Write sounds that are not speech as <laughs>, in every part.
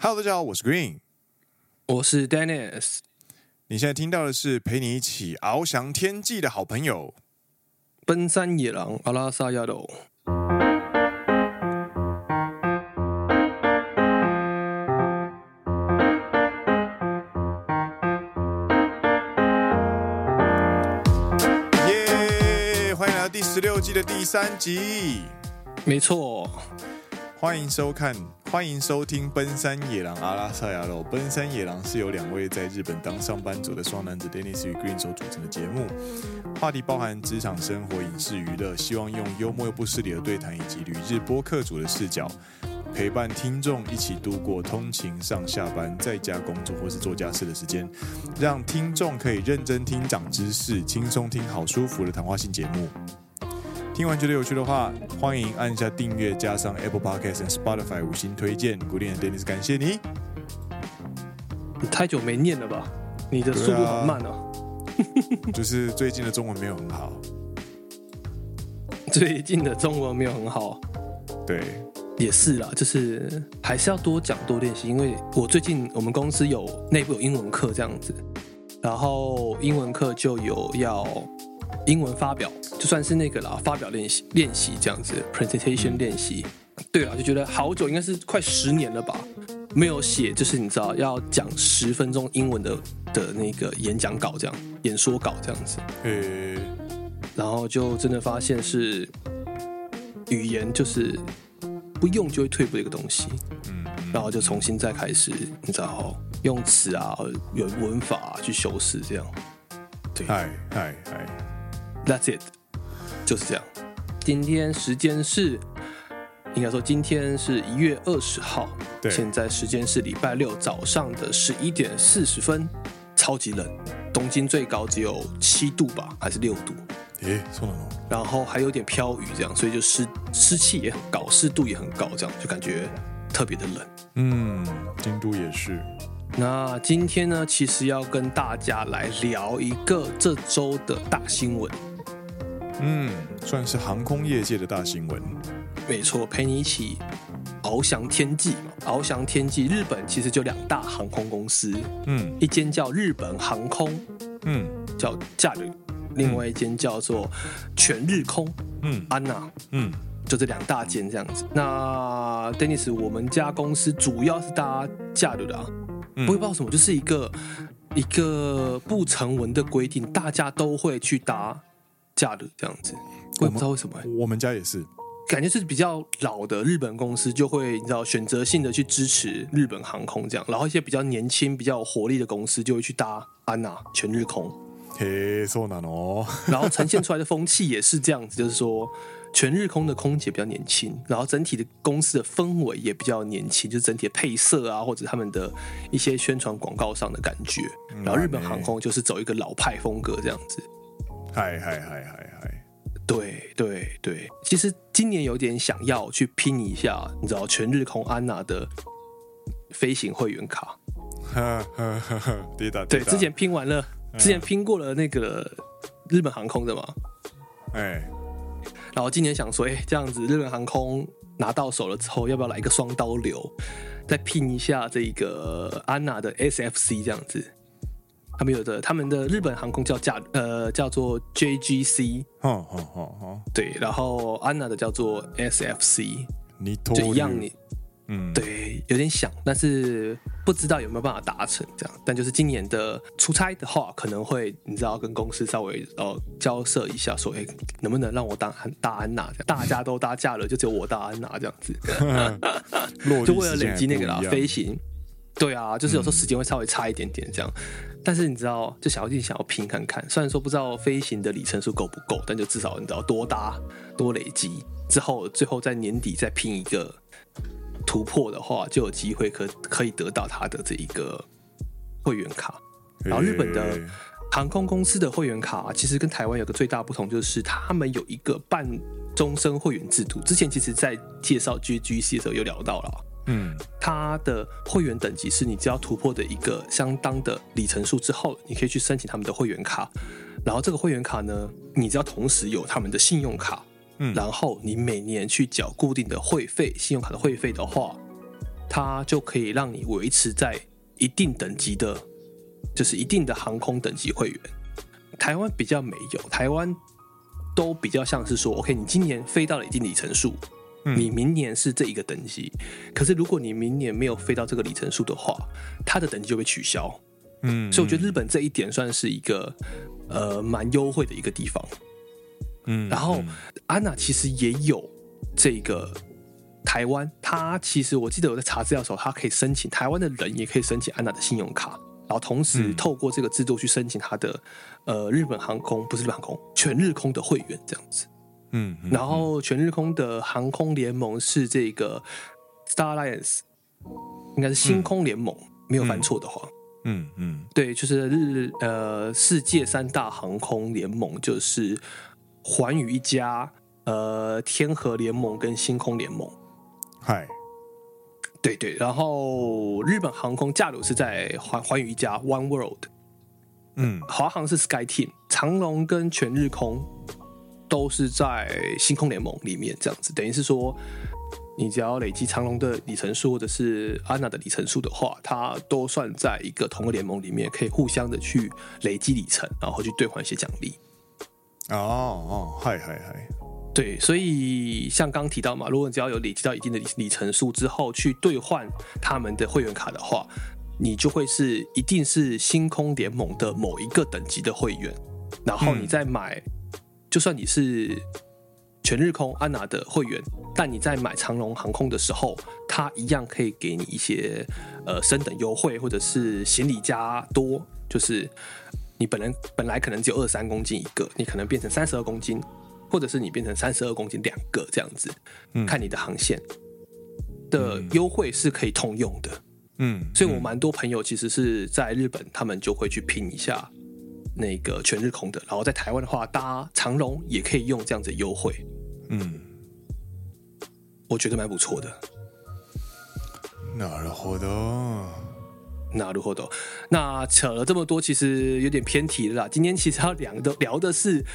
Hello，大家好，我是 Green，我是 Dennis。你现在听到的是陪你一起翱翔天际的好朋友——奔山野狼阿拉萨亚罗。耶！欢迎来到第十六季的第三集。没错。欢迎收看，欢迎收听《奔山野狼阿拉萨亚罗》。奔山野狼是由两位在日本当上班族的双男子 Dennis 与 Green 所组成的节目，话题包含职场生活、影视娱乐，希望用幽默又不失礼的对谈，以及旅日播客组的视角，陪伴听众一起度过通勤、上下班、在家工作或是做家事的时间，让听众可以认真听、长知识，轻松听，好舒服的谈话性节目。听完觉得有趣的话，欢迎按下订阅，加上 Apple Podcast 和 Spotify 五星推荐。古典的 Dennis，感谢你。你太久没念了吧？你的速度很慢哦。就是最近的中文没有很好。最近的中文没有很好。对，也是啦，就是还是要多讲多练习。因为我最近我们公司有内部有英文课这样子，然后英文课就有要。英文发表就算是那个啦，发表练习练习这样子，presentation 练习。对了，就觉得好久，应该是快十年了吧，没有写，就是你知道要讲十分钟英文的的那个演讲稿这样，演说稿这样子。嗯，然后就真的发现是语言就是不用就会退步的一个东西。嗯，然后就重新再开始，你知道用词啊，有文法，去修饰这样。对，嗨嗨嗨。That's it，就是这样。今天时间是，应该说今天是一月二十号，对，现在时间是礼拜六早上的十一点四十分，超级冷，东京最高只有七度吧，还是六度？诶，错了。然后还有点飘雨，这样，所以就湿湿气也很高，湿度也很高，这样就感觉特别的冷。嗯，京都也是。那今天呢，其实要跟大家来聊一个这周的大新闻。嗯，算是航空业界的大新闻。没错，陪你一起翱翔天际嘛。翱翔天际，日本其实就两大航空公司，嗯，一间叫日本航空，嗯，叫 JAL，另外一间叫做全日空，嗯安娜嗯，就这两大间这样子。那 Dennis，我们家公司主要是搭 JAL 的啊，我也不知道什么，就是一个一个不成文的规定，大家都会去搭。价的这样子，我也不知道为什么、欸。我们家也是，感觉是比较老的日本公司就会你知道选择性的去支持日本航空这样，然后一些比较年轻、比较有活力的公司就会去搭 ANA 全日空。嘿，そうなの。然后呈现出来的风气也是这样子，就是说全日空的空姐比较年轻，然后整体的公司的氛围也比较年轻，就是整体的配色啊，或者他们的一些宣传广告上的感觉。然后日本航空就是走一个老派风格这样子。 嗨嗨嗨嗨嗨！对对对，其实今年有点想要去拼一下，你知道全日空 ANA 的飞行会员卡。哈哈哈哈对之前拼完了，之前拼过了那个日本航空的嘛。哎，然后今年想说，哎，这样子日本航空拿到手了之后，要不要来一个双刀流，再拼一下这个 ANA 的 SFC 这样子。他们有的，他们的日本航空叫架呃叫做 JGC，哦哦哦哦，对，然后 ANA 的叫做 SFC，就一样你，嗯，对，有点想，但是不知道有没有办法达成这样，但就是今年的出差的话，可能会你知道跟公司稍微呃交涉一下，说哎能不能让我当大安娜这样？大家都搭架了，就只有我搭 ANA 这样子，<laughs> <laughs> 就为了累积那个啦飞行。对啊，就是有时候时间会稍微差一点点这样，嗯、但是你知道，就想要自己想要拼看看。虽然说不知道飞行的里程数够不够，但就至少你知道多搭多累积之后，最后在年底再拼一个突破的话，就有机会可可以得到他的这一个会员卡。然后日本的航空公司的会员卡，其实跟台湾有个最大不同，就是他们有一个半终身会员制度。之前其实在介绍 GGC 的时候有聊到了。嗯，它的会员等级是你只要突破的一个相当的里程数之后，你可以去申请他们的会员卡。然后这个会员卡呢，你只要同时有他们的信用卡，嗯，然后你每年去缴固定的会费，信用卡的会费的话，它就可以让你维持在一定等级的，就是一定的航空等级会员。台湾比较没有，台湾都比较像是说，OK，你今年飞到了一定里程数，嗯，你明年是这一个等级。可是如果你明年没有飞到这个里程数的话，它的等级就被取消。嗯，所以我觉得日本这一点算是一个呃蛮优惠的一个地方。嗯，然后安娜其实也有这个台湾，他其实我记得我在查资料的时候，他可以申请台湾的人也可以申请安娜的信用卡，然后同时透过这个制度去申请他的呃日本航空不是日本航空全日空的会员这样子。嗯，然后全日空的航空联盟是这个 Star Alliance，应该是星空联盟，没有翻错的话。嗯嗯，对，就是日呃世界三大航空联盟，就是寰宇一家、呃天河联盟跟星空联盟。嗨，对对，然后日本航空架鲁是在环寰宇一家 One World。嗯，华航是 Sky Team，长龙跟全日空都是在星空联盟里面，这样子，等于是说。你只要累积长龙的里程数，或者是安娜的里程数的话，它都算在一个同个联盟里面，可以互相的去累积里程，然后去兑换一些奖励。哦哦，嗨嗨嗨，对，所以像刚提到嘛，如果你只要有累积到一定的里里程数之后，去兑换他们的会员卡的话，你就会是一定是星空联盟的某一个等级的会员，然后你再买，嗯、就算你是。全日空安娜的会员，但你在买长龙航空的时候，它一样可以给你一些呃升等优惠，或者是行李加多，就是你本人本来可能只有二十三公斤一个，你可能变成三十二公斤，或者是你变成三十二公斤两个这样子，嗯，看你的航线的优惠是可以通用的，嗯，所以我蛮多朋友其实是在日本，他们就会去拼一下那个全日空的，然后在台湾的话搭长荣也可以用这样子优惠。嗯，我觉得蛮不错的。なるほど，なるほど。那扯了这么多，其实有点偏题了啦。今天其实要聊的聊的是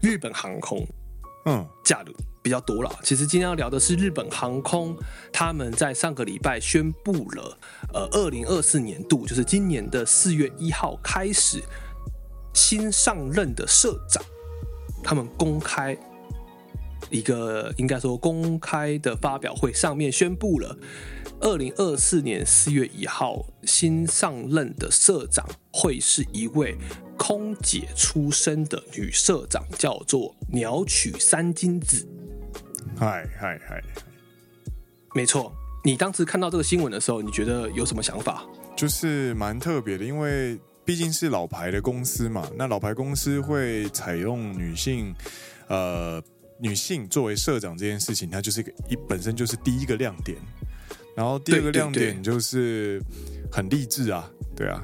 日本航空，嗯，假的比较多了。其实今天要聊的是日本航空，他们在上个礼拜宣布了，呃，二零二四年度，就是今年的四月一号开始， 新上任的社长，他们公开。一个应该说公开的发表会上面宣布了，二零二四年四月一号新上任的社长会是一位空姐出身的女社长，叫做鸟取三金子。嗨嗨嗨，没错，你当时看到这个新闻的时候，你觉得有什么想法？就是蛮特别的，因为毕竟是老牌的公司嘛，那老牌公司会采用女性，呃。女性作为社长这件事情，它就是一个一本身就是第一个亮点，然后第二个亮点就是很励志啊，对啊，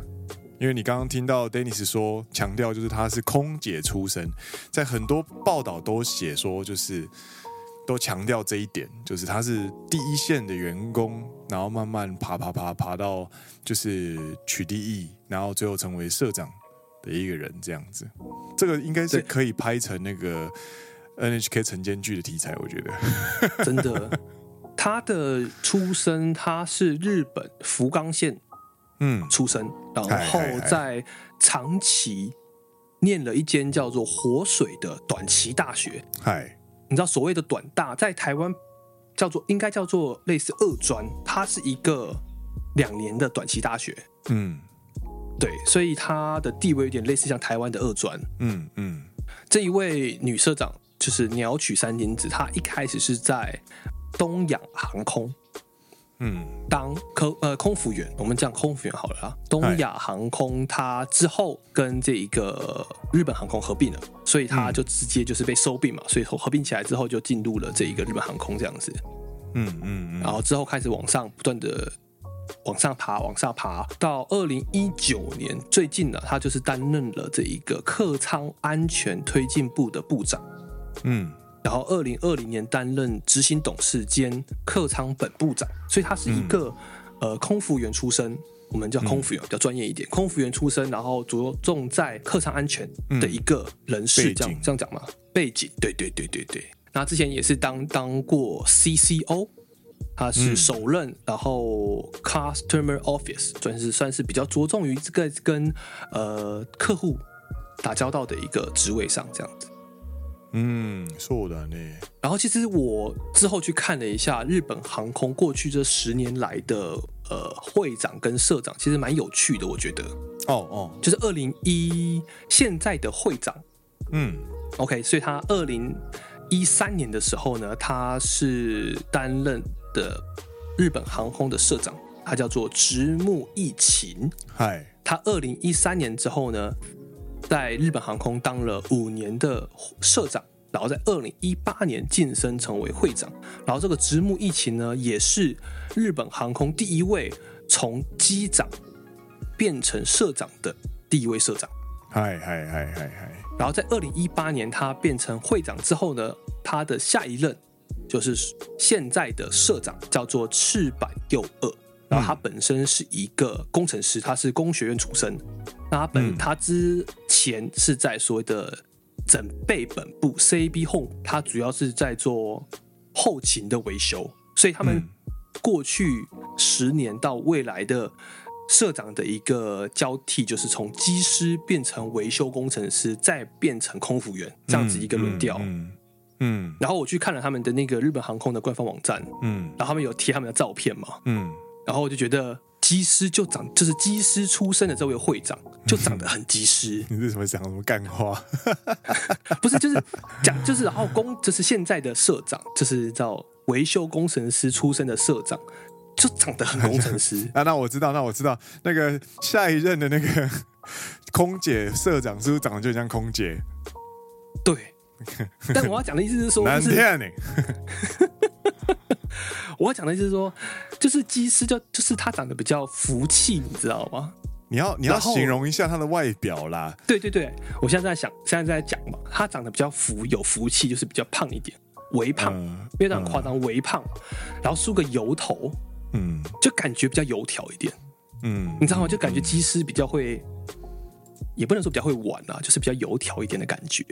因为你刚刚听到 Dennis 说强调就是她是空姐出身，在很多报道都写说就是都强调这一点，就是她是第一线的员工，然后慢慢爬爬爬爬到就是取第一，然后最后成为社长的一个人这样子，这个应该是可以拍成那个。NHK 晨间剧的题材，我觉得 <laughs> 真的。他的出生，他是日本福冈县嗯出生，然后在长崎念了一间叫做活水的短期大学。嗨，你知道所谓的短大，在台湾叫做应该叫做类似二专，它是一个两年的短期大学。嗯，对，所以他的地位有点类似像台湾的二专。嗯嗯，这一位女社长。就是鸟取三金子，她一开始是在东亚航空，嗯，当空呃空服员，我们讲空服员好了啦。东亚航空，它之后跟这一个日本航空合并了，所以它就直接就是被收并嘛，所以合并起来之后就进入了这一个日本航空这样子，嗯嗯嗯，然后之后开始往上不断的往上爬，往上爬，到二零一九年最近呢，他就是担任了这一个客舱安全推进部的部长。嗯，然后二零二零年担任执行董事兼客舱本部长，所以他是一个、嗯、呃空服员出身，我们叫空服员、嗯、比较专业一点，空服员出身，然后着重在客舱安全的一个人士，这样、嗯、这样讲吗？背景，对对对对对。那之前也是当当过 CCO，他是首任，嗯、然后 Customer Office 算是算是比较着重于这个跟呃客户打交道的一个职位上这样子。嗯，そうだね。然后其实我之后去看了一下日本航空过去这十年来的呃会长跟社长，其实蛮有趣的，我觉得。哦哦，就是二零一现在的会长，嗯，OK，所以他二零一三年的时候呢，他是担任 的日本航空的社长，他叫做直木义勤。嗨，他二零一三年之后呢，在日本航空当了五年的社长，然后在二零一八年晋升成为会长。然后这个直木义勤呢，也是日本航空第一位从机长变成社长的第一位社长。嗨嗨嗨嗨嗨。然后在二零一八年他变成会长之后呢，他的下一任就是现在的社长，叫做赤坂佑二。然后他本身是一个工程师，他是工学院出身。那他本、嗯、他之前是在所谓的整备本部 CAB Home，他主要是在做后勤的维修。所以他们过去十年到未来的社长的一个交替，就是从机师变成维修工程师，再变成空服员，这样子一个轮调。嗯。嗯嗯，然后我去看了他们的那个日本航空的官方网站。嗯，然后他们有贴他们的照片嘛。嗯。然后我就觉得机师就长，就是机师出身的这位会长就长得很机师。<laughs> 你是什么讲什么干话？<laughs> 不是，就是讲，<laughs> 就是然后工，就是现在的社长，就是叫维修工程师出身的社长，就长得很工程师。啊，那我知道，那我知道，那个下一任的那个空姐社长是不是长得就像空姐？对。<laughs> 但我要讲的意思是说，难听你。<laughs> 我要讲的意思是说，就是机师就就是他长得比较福气，你知道吗？你要你要形容一下他的外表啦。对对对，我现在在想，现在在讲嘛，他长得比较福有福气，就是比较胖一点，微胖，没有那么夸张，微胖，然后梳个油头，嗯，就感觉比较油条一点，嗯，你知道吗？就感觉机师比较会，也不能说比较会玩啊，就是比较油条一点的感觉。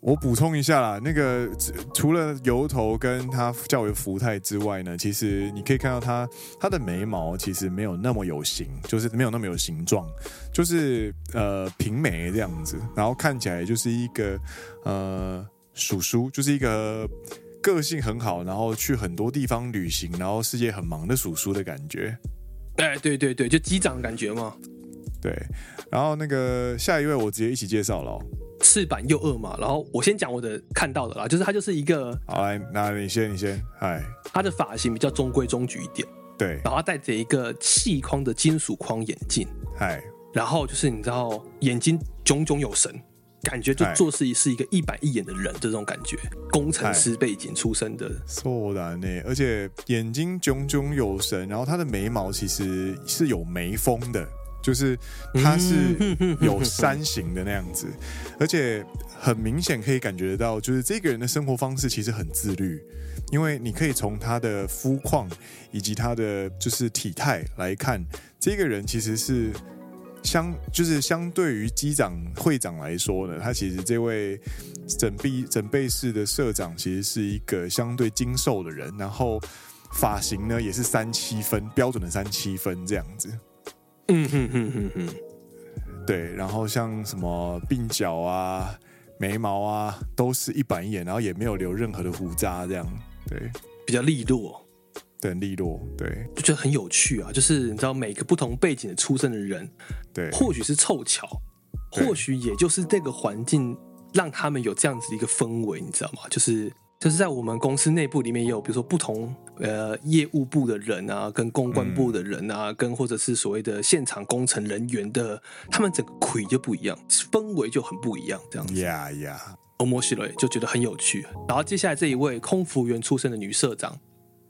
我补充一下啦，那个除了油头跟他较为福态之外呢，其实你可以看到他他的眉毛其实没有那么有型，就是没有那么有形状，就是呃平眉这样子，然后看起来就是一个呃叔叔，就是一个个性很好，然后去很多地方旅行，然后世界很忙的叔叔的感觉。哎，对对对，就机长的感觉嘛。对，然后那个下一位我直接一起介绍了。赤坂佑二嘛，然后我先讲我的看到的啦，就是他就是一个，好来，那你先，你先，嗨，他的发型比较中规中矩一点，对，然后他戴着一个细框的金属框眼镜，嗨，然后就是你知道眼睛炯炯有神，感觉就做事是一个一板一眼的人的这种感觉，工程师背景出身的，错的呢，而且眼睛炯炯有神，然后他的眉毛其实是有眉峰的。就是他是有山形的那样子，而且很明显可以感觉得到，就是这个人的生活方式其实很自律，因为你可以从他的肤况以及他的就是体态来看，这个人其实是相就是相对于机长会长来说呢，他其实这位整备整备室的社长其实是一个相对精瘦的人，然后发型呢也是三七分标准的三七分这样子。嗯哼哼哼哼，对，然后像什么鬓角啊、眉毛啊，都是一板一眼，然后也没有留任何的胡渣，这样，对，比较利落，对，利落，对，就觉得很有趣啊。就是你知道，每个不同背景的出身的人，对，或许是凑巧，或许也就是这个环境让他们有这样子的一个氛围，你知道吗？就是。就是在我们公司内部里面也有，比如说不同呃业务部的人啊，跟公关部的人啊，跟或者是所谓的现场工程人员的，他们整个魁就不一样，氛围就很不一样，这样子。呀呀，欧莫西雷就觉得很有趣。然后接下来这一位空服员出身的女社长，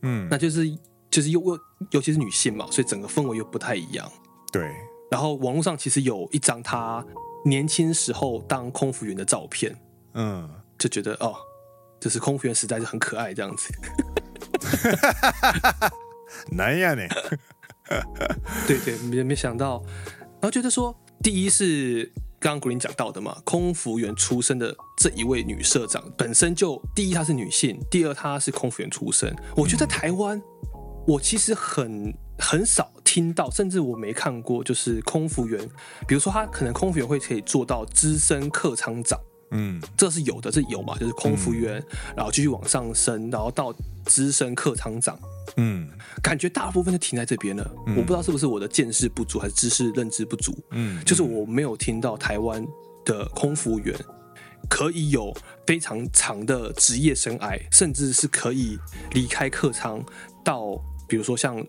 嗯，那就是就是又又尤其是女性嘛，所以整个氛围又不太一样。对。然后网络上其实有一张她年轻时候当空服员的照片，嗯，就觉得哦。就是空服员实在是很可爱这样子，<laughs> 难呀呢？<laughs> 对对，没没想到，然后觉得说，第一是刚刚 Green 讲到的嘛，空服员出身的这一位女社长本身就第一她是女性，第二她是空服员出身，我觉得在台湾我其实很很少听到，甚至我没看过，就是空服员，比如说他可能空服员会可以做到资深客舱长，嗯，这是有的，是有嘛？就是空服员，嗯、然后继续往上升，然后到资深客舱长，嗯，感觉大部分就停在这边了。嗯、我不知道是不是我的见识不足，还是知识认知不足，嗯，就是我没有听到台湾的空服员可以有非常长的职业生涯，甚至是可以离开客舱到。比如说像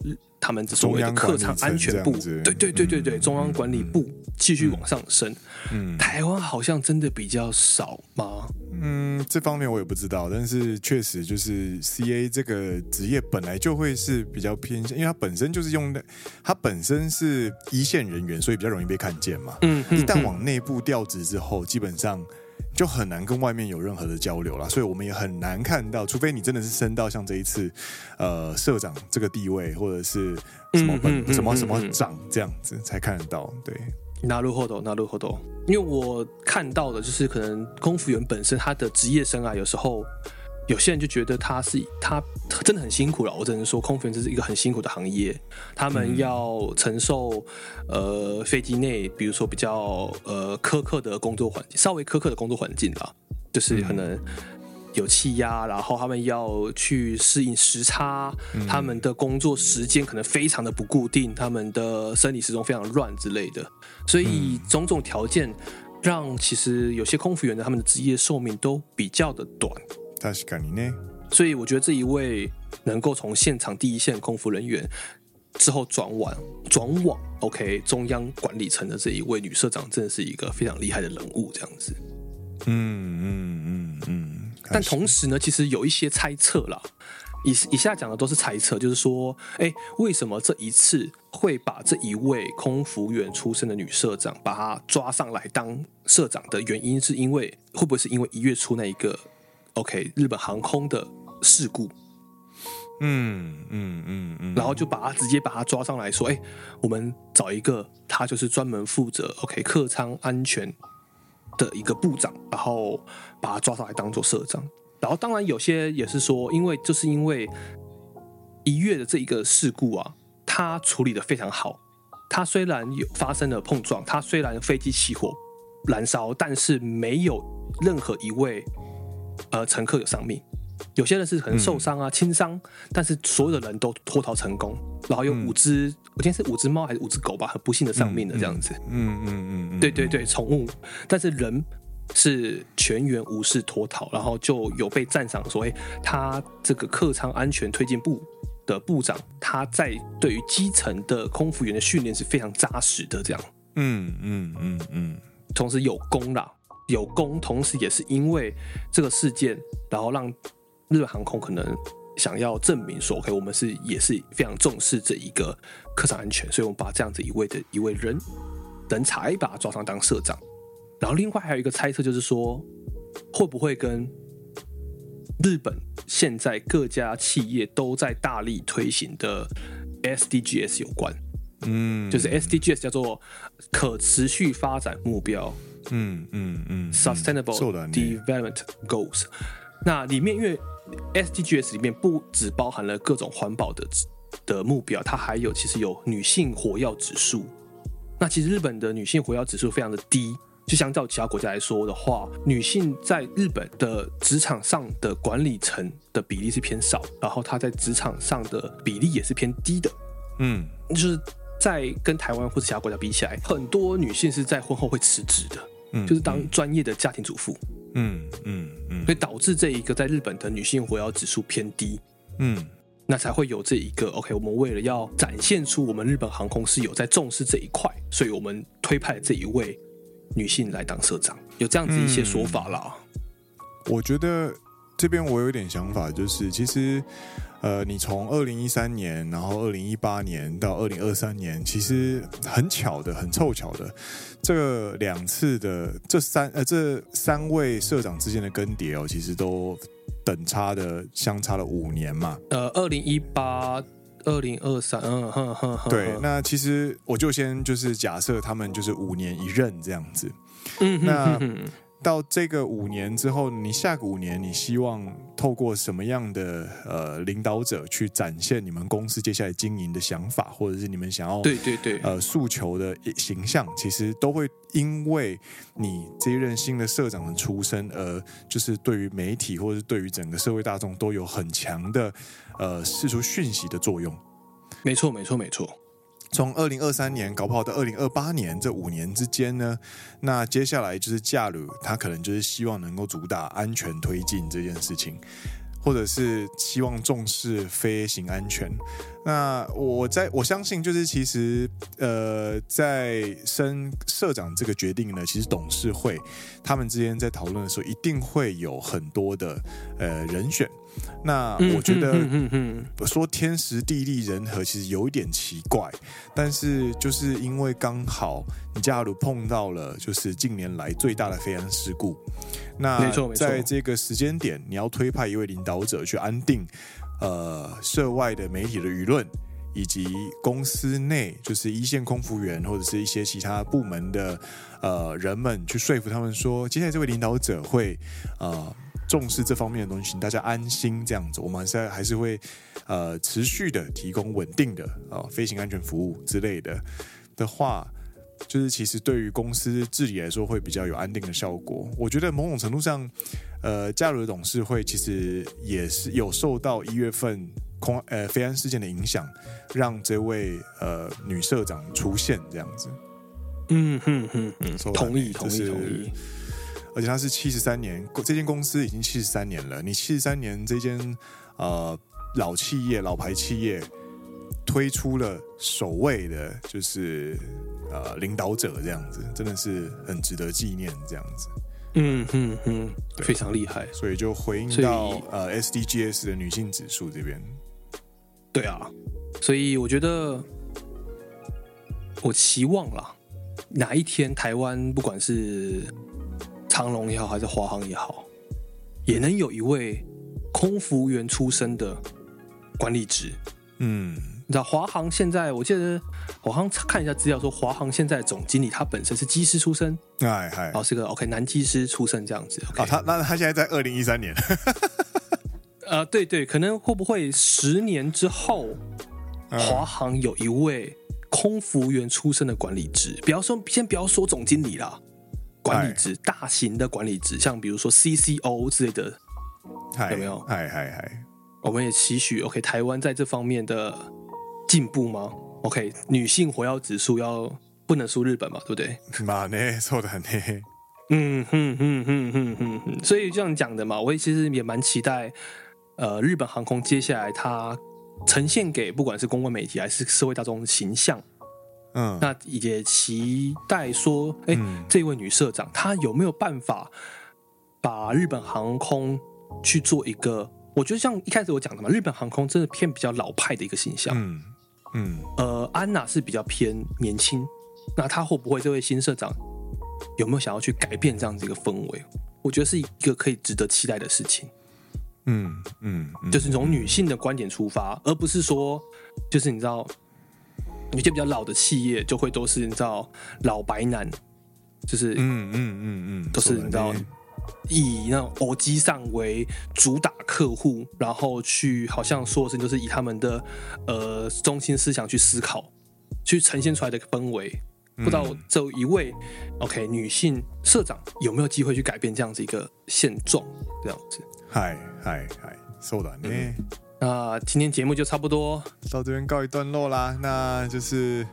他们所谓的客舱安全部，对对对对对，中央管理部继续往上升。嗯，台湾好像真的比较少吗？嗯，这方面我也不知道，但是确实就是 CA 这个职业本来就会是比较偏向，因为它本身就是用的，它本身是一线人员，所以比较容易被看见嘛。嗯，一旦往内部调职之后，基本上。就很难跟外面有任何的交流了，所以我们也很难看到，除非你真的是升到像这一次，呃，社长这个地位，或者是什么本、嗯嗯、什么什么长这样子才看得到。对，なるほど，なるほど。因为我看到的就是可能空服员本身他的职业生涯有时候。 有些人就觉得他是他真的很辛苦了，我只能说空服员这是一个很辛苦的行业，他们要承受呃飞机内比如说比较呃苛刻的工作环境，稍微苛刻的工作环境啦，就是可能有气压，然后他们要去适应时差，他们的工作时间可能非常的不固定，他们的生理时钟非常乱之类的，所以种种条件让其实有些空服员的他们的职业寿命都比较的短。确かにね，所以我觉得这一位能够从现场第一线空服人员之后转往转往 OK 中央管理层的这一位女社长，真的是一个非常厉害的人物，这样子。嗯嗯嗯嗯。但同时呢，其实有一些猜测啦，以以下讲的都是猜测，就是说，哎，为什么这一次会把这一位空服员出身的女社长把她抓上来当社长的原因，是因为会不会是因为一月初那一个 ？OK，日本航空的事故，嗯嗯嗯嗯，然后就把他直接把他抓上来说，哎，我们找一个他就是专门负责 OK 客舱安全的一个部长，然后把他抓上来当做社长。然后当然有些也是说，因为就是因为一月的这一个事故啊，他处理的非常好。他虽然有发生了碰撞，他虽然飞机起火燃烧，但是没有任何一位。呃，乘客有丧命，有些人是可能受伤啊，轻伤、嗯，但是所有的人都脱逃成功，然后有五只，嗯、我今天是五只猫还是五只狗吧，很不幸的丧命的这样子。嗯嗯嗯嗯，对对对，宠物，但是人是全员无事脱逃，然后就有被赞赏说，哎，他这个客舱安全推进部的部长，他在对于基层的空服员的训练是非常扎实的，这样。嗯嗯嗯嗯，同时有功啦。有功，同时也是因为这个事件，然后让日本航空可能想要证明说，OK，我们是也是非常重视这一个客舱安全，所以我们把这样子一位的一位人人才把他抓上当社长。然后另外还有一个猜测就是说，会不会跟日本现在各家企业都在大力推行的 SDGs 有关？嗯，就是 SDGs 叫做可持续发展目标。嗯嗯嗯，Sustainable Development Goals。那里面因为 SDGs 里面不只包含了各种环保的的目标，它还有其实有女性火药指数。那其实日本的女性火药指数非常的低，就相较其他国家来说的话，女性在日本的职场上的管理层的比例是偏少，然后她在职场上的比例也是偏低的。嗯，就是在跟台湾或者其他国家比起来，很多女性是在婚后会辞职的。就是当专业的家庭主妇，嗯嗯嗯，所以导致这一个在日本的女性活跃指数偏低，嗯，那才会有这一个 OK。我们为了要展现出我们日本航空是有在重视这一块，所以我们推派这一位女性来当社长，有这样子一些说法啦。我觉得这边我有点想法，就是其实。呃，你从二零一三年，然后二零一八年到二零二三年，其实很巧的，很凑巧的，这两次的这三呃这三位社长之间的更迭哦，其实都等差的相差了五年嘛。呃，二零一八、二零二三，嗯哼哼哼。对，那其实我就先就是假设他们就是五年一任这样子。嗯，那到这个五年之后，你下个五年，你希望透过什么样的呃领导者去展现你们公司接下来经营的想法，或者是你们想要对对对呃诉求的形象，其实都会因为你这一任新的社长的出身，而就是对于媒体或者是对于整个社会大众都有很强的呃释出讯息的作用。没错，没错，没错。从二零二三年搞不好到二零二八年这五年之间呢，那接下来就是驾鲁，他可能就是希望能够主打安全推进这件事情，或者是希望重视飞行安全。那我在我相信，就是其实呃，在升社长这个决定呢，其实董事会他们之间在讨论的时候，一定会有很多的呃人选。那我觉得说天时地利人和其实有一点奇怪，但是就是因为刚好你假如碰到了就是近年来最大的飞安事故，那在这个时间点你要推派一位领导者去安定呃涉外的媒体的舆论，以及公司内就是一线空服员或者是一些其他部门的呃人们去说服他们说，接下来这位领导者会呃。重视这方面的东西，请大家安心这样子。我们现在还是会呃持续的提供稳定的啊、呃、飞行安全服务之类的的话，就是其实对于公司治理来说会比较有安定的效果。我觉得某种程度上，呃，加入的董事会其实也是有受到一月份空呃飞安事件的影响，让这位呃女社长出现这样子。嗯哼哼嗯，同意同意同意。而且他是七十三年，这间公司已经七十三年了。你七十三年这间呃老企业、老牌企业推出了首位的，就是呃领导者这样子，真的是很值得纪念这样子。嗯嗯嗯，非常厉害。所以就回应到呃 SDGs 的女性指数这边。对啊，所以我觉得我期望啦，哪一天台湾不管是长龙也好，还是华航也好，也能有一位空服员出身的管理职。嗯，你知道华航现在，我记得我好像看一下资料说，华航现在总经理他本身是机师出身，哎嗨，哦，是个 OK 男机师出身这样子。啊，他那他现在在二零一三年，<laughs> 呃，对对，可能会不会十年之后，华航有一位空服员出身的管理职？不要说，先不要说总经理啦。管理职，大型的管理职，像比如说 CCO 之类的，有没有？嗨嗨嗨！我们也期许 OK，台湾在这方面的进步吗？OK，女性活跃指数要不能输日本嘛，对不对？嘛呢，说的很呢。嗯哼哼哼哼哼哼，所以这样讲的嘛，我也其实也蛮期待，呃，日本航空接下来它呈现给不管是公关媒体还是社会大众的形象。嗯，那也期待说，哎、欸，嗯、这位女社长她有没有办法把日本航空去做一个？我觉得像一开始我讲的嘛，日本航空真的偏比较老派的一个形象。嗯嗯，呃，安娜是比较偏年轻，那她会不会这位新社长有没有想要去改变这样子一个氛围？我觉得是一个可以值得期待的事情。嗯嗯，嗯就是从女性的观点出发，而不是说，就是你知道。有些比较老的企业就会都是你知道老白男，就是嗯嗯嗯嗯，都是你知道以那种欧吉桑为主打客户，然后去好像说的是就是以他们的呃中心思想去思考，去呈现出来的氛围。不知道这一位 OK 女性社长有没有机会去改变这样子一个现状？这样子，嗨嗨嗨，そうだね。 那今天节目就差不多到这边告一段落啦。那就是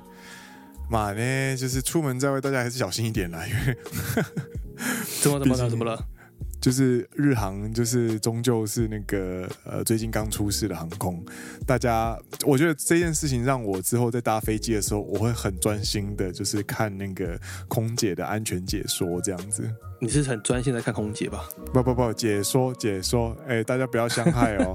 嘛呢，就是出门在外，大家还是小心一点啦。因为怎么怎么了？怎么了？<laughs> 就是日航，就是终究是那个呃最近刚出事的航空。大家，我觉得这件事情让我之后在搭飞机的时候，我会很专心的，就是看那个空姐的安全解说这样子。你是很专心在看空姐吧？不不不，解说解说，哎、欸，大家不要相害哦。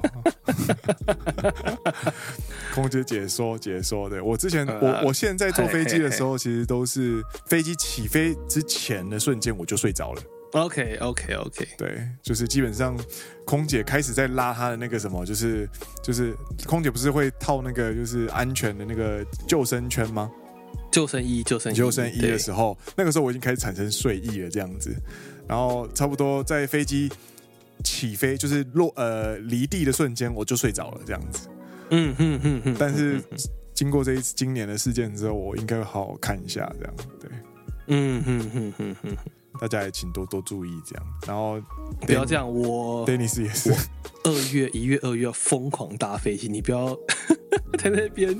<laughs> 空姐解说解说，对，我之前我我现在坐飞机的时候，其实都是飞机起飞之前的瞬间我就睡着了。OK OK OK，对，就是基本上空姐开始在拉她的那个什么，就是就是空姐不是会套那个就是安全的那个救生圈吗？救生衣，救生衣，救生衣的时候，那个时候我已经开始产生睡意了，这样子。然后差不多在飞机起飞就是落呃离地的瞬间，我就睡着了，这样子。嗯哼哼哼。但是经过这一次今年的事件之后，我应该会好好看一下，这样对。嗯哼哼哼哼。大家也请多多注意，这样。然后不要这样，我 Dennis 也是。二月一月二月要疯狂搭飞机，你不要 <laughs> 在那边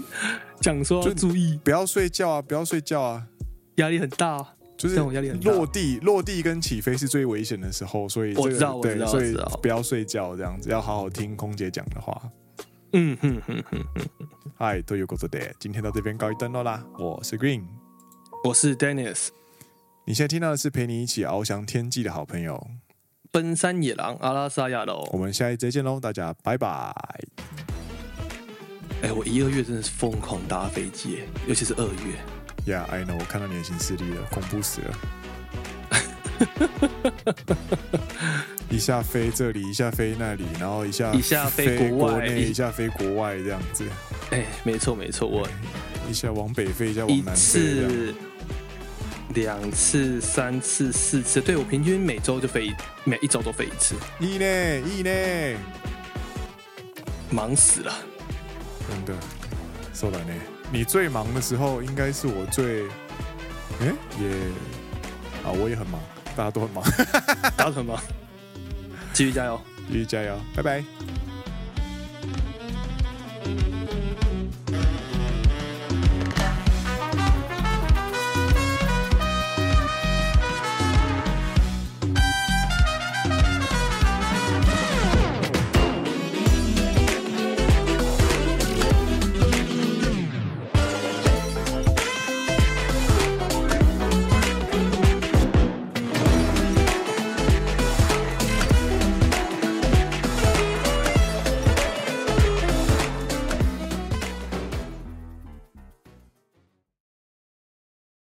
讲说要注意，不要睡觉啊，不要睡觉啊，压力很大，就是压力很大。落地落地跟起飞是最危险的时候，所以、这个、我知道，对我知道，所以不要睡觉，这样子要好好听空姐讲的话。嗯哼哼哼哼。嗨，都有工作的，今天到这边告一段落啦。我是 Green，我是 Dennis。你现在听到的是陪你一起翱翔天际的好朋友——奔山野狼阿拉萨亚喽。我们下一集再见喽，大家拜拜。哎，我一、二月真的是疯狂搭飞机，尤其是二月。Yeah，I know，我看到你的行事历了，恐怖死了。<laughs> 一下飞这里，一下飞那里，然后一下一下飞国外，一下飞国外这样子。哎，没错没错，我一下往北飞，一下往南飞。两次、三次、四次，对，我平均每周就飞，每一周都飞一次。一呢，一呢，忙死了，真的。说来呢，你最忙的时候，应该是我最……哎，也啊，我也很忙，大家都很忙，<laughs> 大家都很忙，继续加油，继续加油，拜拜。